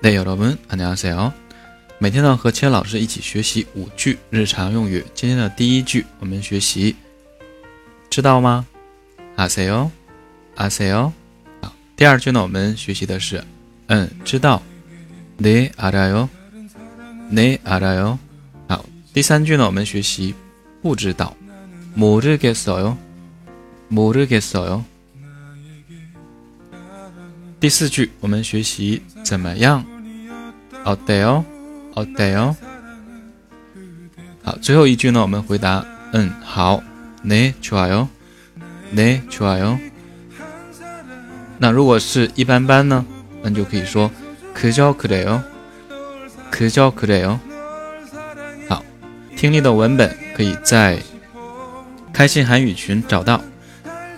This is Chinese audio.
네 여러분 안녕하세요. 每天呢和千老师一起学习五句日常用语。今天的第一句我们学习，知道吗？아세 요， 아세 요。 好，第二句呢我们学习的是，嗯，知道。네알아 요， 네알아 요。 好，第三句呢我们学习不知道。모르겠어 요， 모르겠어 요。 第四句我们学习怎么样？어때 요？ 어때 요？ 好，最后一句呢，我们回答嗯好，네좋아 요， 네좋아 요。 那如果是一般般呢，那就可以说그저그래 요， 그저그래 요。 好，听力的文本可以在开心韩语群找到。